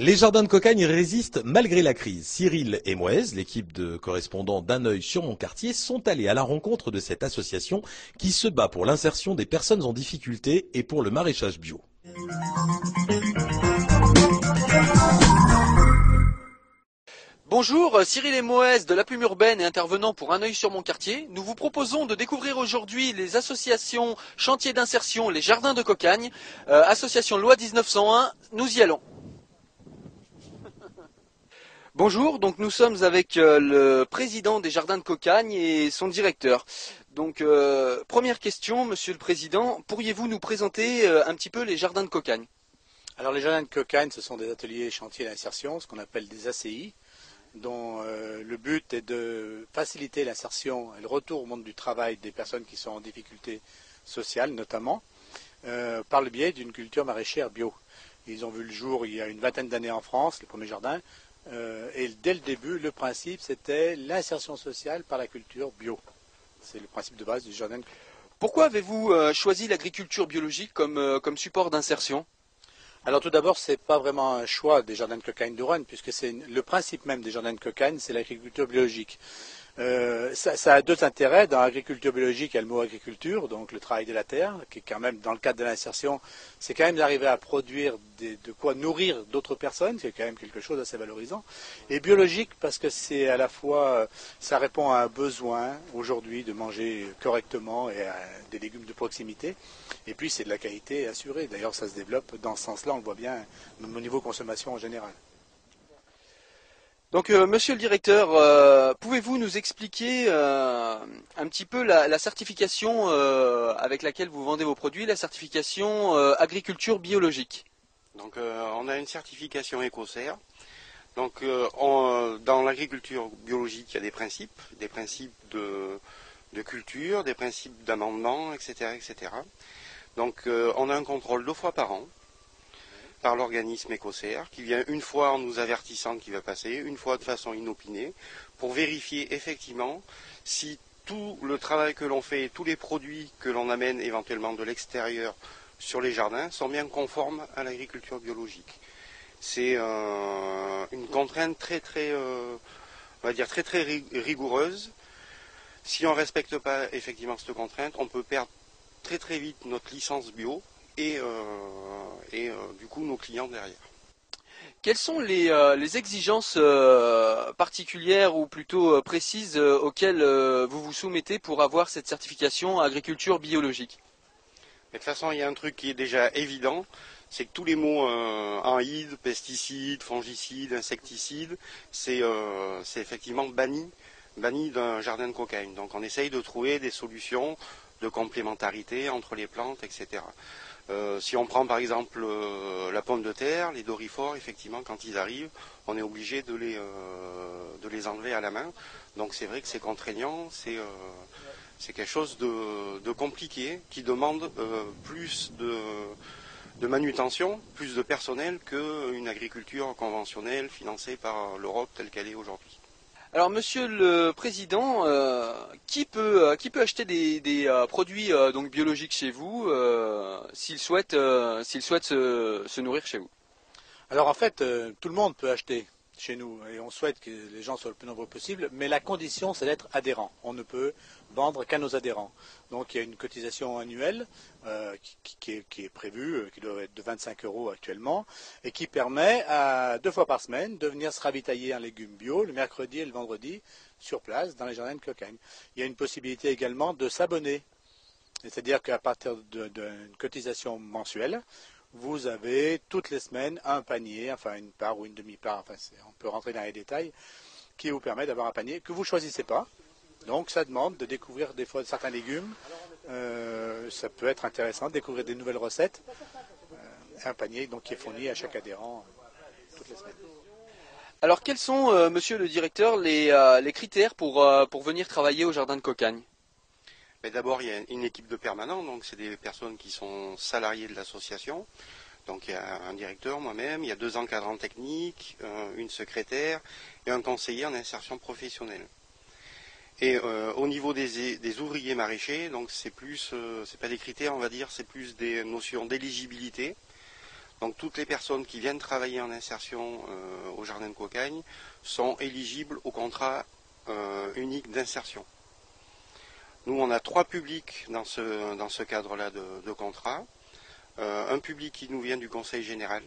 Les jardins de Cocagne résistent malgré la crise. Cyril et Moez, l'équipe de correspondants d'un œil sur mon quartier, sont allés à la rencontre de cette association qui se bat pour l'insertion des personnes en difficulté et pour le maraîchage bio. Bonjour, Cyril et Moès de la Plume Urbaine et intervenant pour Un œil sur mon quartier. Nous vous proposons de découvrir aujourd'hui les associations chantiers d'insertion, les jardins de Cocagne, euh, association loi 1901. Nous y allons. Bonjour, donc nous sommes avec euh, le président des Jardins de Cocagne et son directeur. Donc euh, première question, Monsieur le Président, pourriez-vous nous présenter euh, un petit peu les Jardins de Cocagne? Alors les Jardins de Cocagne, ce sont des ateliers chantiers d'insertion, ce qu'on appelle des ACI, dont le but est de faciliter l'insertion et le retour au monde du travail des personnes qui sont en difficulté sociale notamment, par le biais d'une culture maraîchère bio. Ils ont vu le jour il y a une vingtaine d'années en France, les premiers jardins. Euh, et dès le début, le principe, c'était l'insertion sociale par la culture bio. C'est le principe de base du jardin. Pourquoi avez-vous euh, choisi l'agriculture biologique comme, euh, support d'insertion? Alors tout d'abord, ce n'est pas vraiment un choix des jardins de cocaïne de Rouen, puisque c'est le principe même des jardins de cocaïne, c'est l'agriculture biologique. Euh, ça, a deux intérêts. Dans l'agriculture biologique, il y a le mot agriculture, donc le travail de la terre, qui est quand même, dans le cadre de l'insertion, c'est quand même d'arriver à produire de quoi nourrir d'autres personnes, c'est quand même quelque chose d'assez valorisant. Et biologique, parce que c'est à la fois, ça répond à un besoin aujourd'hui de manger correctement et à des légumes de proximité. Et puis c'est de la qualité assurée. D'ailleurs, ça se développe dans ce sens-là, on le voit bien, au niveau consommation en général. Donc, euh, monsieur le directeur, euh, pouvez-vous nous expliquer euh, un petit peu la, certification avec laquelle vous vendez vos produits, la certification agriculture biologique? Donc, on a une certification Écossaire. Donc, dans l'agriculture biologique, il y a des principes, des principes de, culture, des principes d'amendement, etc., etc. Donc, on a un contrôle deux fois par an par l'organisme écossaire, qui vient une fois en nous avertissant qu'il va passer, une fois de façon inopinée, pour vérifier effectivement si tout le travail que l'on fait, tous les produits que l'on amène éventuellement de l'extérieur sur les jardins sont bien conformes à l'agriculture biologique. C'est euh, une contrainte très très, euh, on va dire très très rigoureuse. Si on ne respecte pas effectivement cette contrainte, on peut perdre très très vite notre licence bio et, euh, et euh, du coup nos clients derrière. Quelles sont les, euh, exigences particulières ou plutôt précises auxquelles vous vous soumettez pour avoir cette certification agriculture biologique? De toute façon, il y a un truc qui est déjà évident, c'est que tous les mots euh, pesticides, fongicides, insecticides, c'est effectivement banni, banni d'un jardin de cocaïne. Donc on essaye de trouver des solutions de complémentarité entre les plantes, etc. Euh, si on prend par exemple euh, la pomme de terre, les dorifores, effectivement, quand ils arrivent, on est obligé de les, euh, de les enlever à la main. Donc c'est vrai que c'est contraignant, c'est quelque chose de, compliqué qui demande plus de, de, manutention, plus de personnel qu'une agriculture conventionnelle financée par l'Europe telle qu'elle est aujourd'hui. Alors, Monsieur le Président, euh, qui peut euh, qui peut acheter des, euh, produits donc biologiques chez vous s'il souhaite s'il souhaite se, nourrir chez vous? Alors en fait, tout le monde peut acheter chez nous et on souhaite que les gens soient le plus nombreux possible, mais la condition c'est d'être adhérent. On ne peut vendre qu'à nos adhérents. Donc il y a une cotisation annuelle euh, qui, est, prévue, euh, qui doit être de 25 euros actuellement, et qui permet deux fois par semaine de venir se ravitailler en légumes bio le mercredi et le vendredi sur place dans les jardins de Cocagne. Il y a une possibilité également de s'abonner, c'est-à-dire qu'à partir d'une cotisation mensuelle, vous avez toutes les semaines un panier, enfin une part ou une demi-part, enfin on peut rentrer dans les détails, qui vous permet d'avoir un panier que vous ne choisissez pas. Donc ça demande de découvrir des fois certains légumes. Euh, ça peut être intéressant de découvrir des nouvelles recettes. Euh, un panier donc, qui est fourni à chaque adhérent euh, toutes les semaines. Alors quels sont, monsieur le directeur, les, critères pour, pour venir travailler au jardin de Cocagne? D'abord, il y a une équipe de permanents, donc c'est des personnes qui sont salariées de l'association. Donc il y a un directeur, moi-même, il y a deux encadrants techniques, euh, une secrétaire et un conseiller en insertion professionnelle. Et euh, au niveau des, ouvriers maraîchers, donc c'est plus, euh, pas des critères, on va dire, c'est plus des notions d'éligibilité. Donc toutes les personnes qui viennent travailler en insertion au jardin de Cocagne sont éligibles au contrat unique d'insertion. Nous, on a trois publics dans ce, cadre-là de, contrat. un public qui nous vient du Conseil général,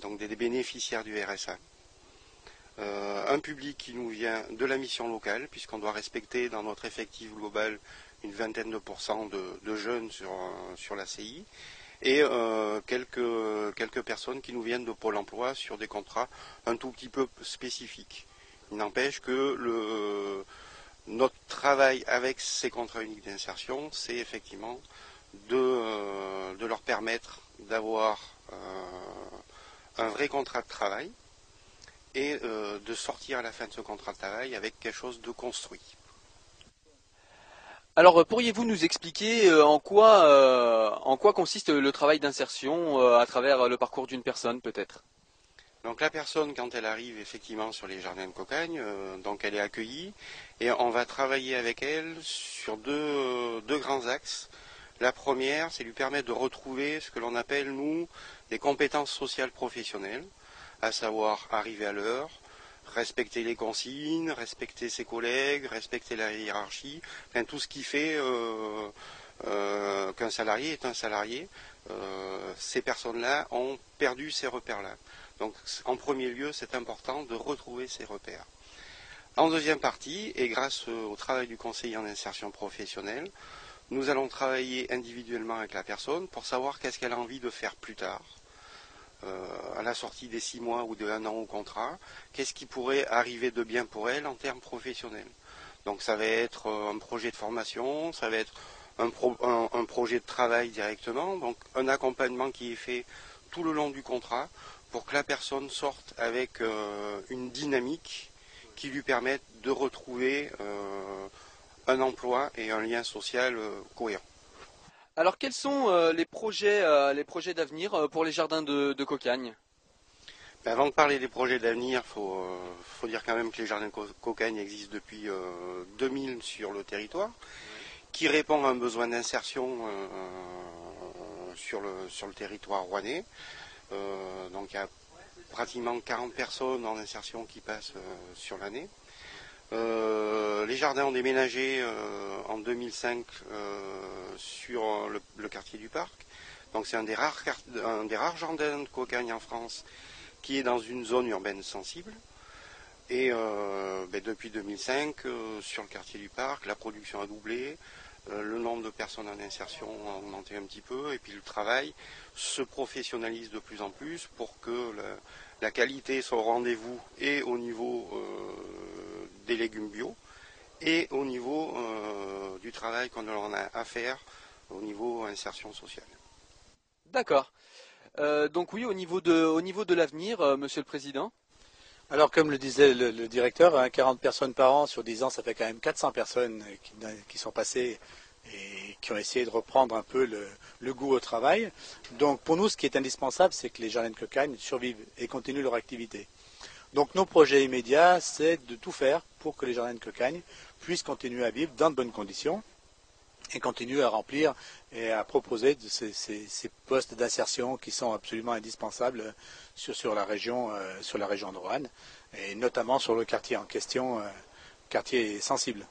donc des bénéficiaires du RSA. Euh, un public qui nous vient de la mission locale, puisqu'on doit respecter dans notre effectif global une vingtaine de pourcents de, jeunes sur, euh, sur la CI, et euh, quelques, quelques personnes qui nous viennent de Pôle emploi sur des contrats un tout petit peu spécifiques. Il n'empêche que le, notre travail avec ces contrats uniques d'insertion, c'est effectivement de, de, leur permettre d'avoir un vrai contrat de travail et euh, de sortir à la fin de ce contrat de travail avec quelque chose de construit. Alors, euh, pourriez-vous nous expliquer euh, en quoi, en quoi consiste le travail d'insertion à travers le parcours d'une personne, peut-être? Donc la personne, quand elle arrive effectivement sur les jardins de Cocagne, donc elle est accueillie et on va travailler avec elle sur deux, deux grands axes. La première, c'est lui permettre de retrouver ce que l'on appelle, nous, des compétences sociales professionnelles à savoir arriver à l'heure, respecter les consignes, respecter ses collègues, respecter la hiérarchie, enfin, tout ce qui fait euh, euh, qu'un salarié est un salarié. Euh, ces personnes-là ont perdu ces repères-là. Donc en premier lieu, c'est important de retrouver ces repères. En deuxième partie, et grâce au travail du conseiller en insertion professionnelle, nous allons travailler individuellement avec la personne pour savoir qu'est-ce qu'elle a envie de faire plus tard euh, à la sortie des six mois ou de un an au contrat, qu'est-ce qui pourrait arriver de bien pour elle en termes professionnels. Donc ça va être euh, un projet de formation, ça va être un, projet de travail directement, donc un accompagnement qui est fait tout le long du contrat pour que la personne sorte avec euh, une dynamique qui lui permette de retrouver un emploi et un lien social cohérent. Alors quels sont euh, les projets, euh, les projets d'avenir euh, pour les jardins de, Cocagne? Ben, Avant de parler des projets d'avenir, il faut, dire quand même que les jardins de Cocagne existent depuis 2000 sur le territoire, qui répond à un besoin d'insertion sur, le, territoire rouennais. donc il y a pratiquement 40 personnes en insertion qui passent sur l'année. Euh, les jardins ont déménagé euh, en 2005 euh, sur le, quartier du parc. Donc c'est un, des rares, un des rares jardins de cocagne en France qui est dans une zone urbaine sensible. Et ben, depuis 2005, sur le quartier du parc, la production a doublé, le nombre de personnes en insertion a augmenté un petit peu, et puis le travail se professionnalise de plus en plus pour que la qualité soit au rendez-vous et au niveau des légumes bio et au niveau euh, du travail qu'on en a à faire au niveau insertion sociale. D'accord. Euh, donc oui, au niveau de, au niveau de l'avenir, euh, Monsieur le Président. Alors comme le disait le, directeur, 40 hein, personnes par an sur 10 ans, ça fait quand même 400 personnes qui, sont passées et qui ont essayé de reprendre un peu le, goût au travail. Donc pour nous, ce qui est indispensable, c'est que les jardins de cocagne survivent et continuent leur activité. Donc nos projets immédiats, c'est de tout faire pour que les jardins de cocagne puissent continuer à vivre dans de bonnes conditions et continuer à remplir et à proposer ces, postes d'insertion qui sont absolument indispensables sur, la région, euh, sur la région de Roanne et notamment sur le quartier en question, euh, quartier sensible.